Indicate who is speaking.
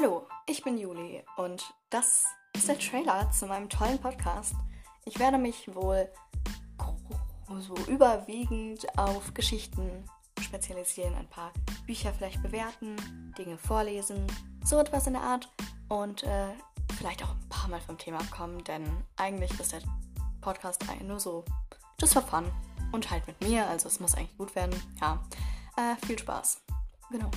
Speaker 1: Hallo, ich bin Juli und das ist der Trailer zu meinem tollen Podcast. Ich werde mich wohl so überwiegend auf Geschichten spezialisieren, ein paar Bücher vielleicht bewerten, Dinge vorlesen, so etwas in der Art und äh, vielleicht auch ein paar Mal vom Thema kommen, denn eigentlich ist der Podcast nur so just for fun und halt mit mir, also es muss eigentlich gut werden. Ja, äh, viel Spaß. Genau.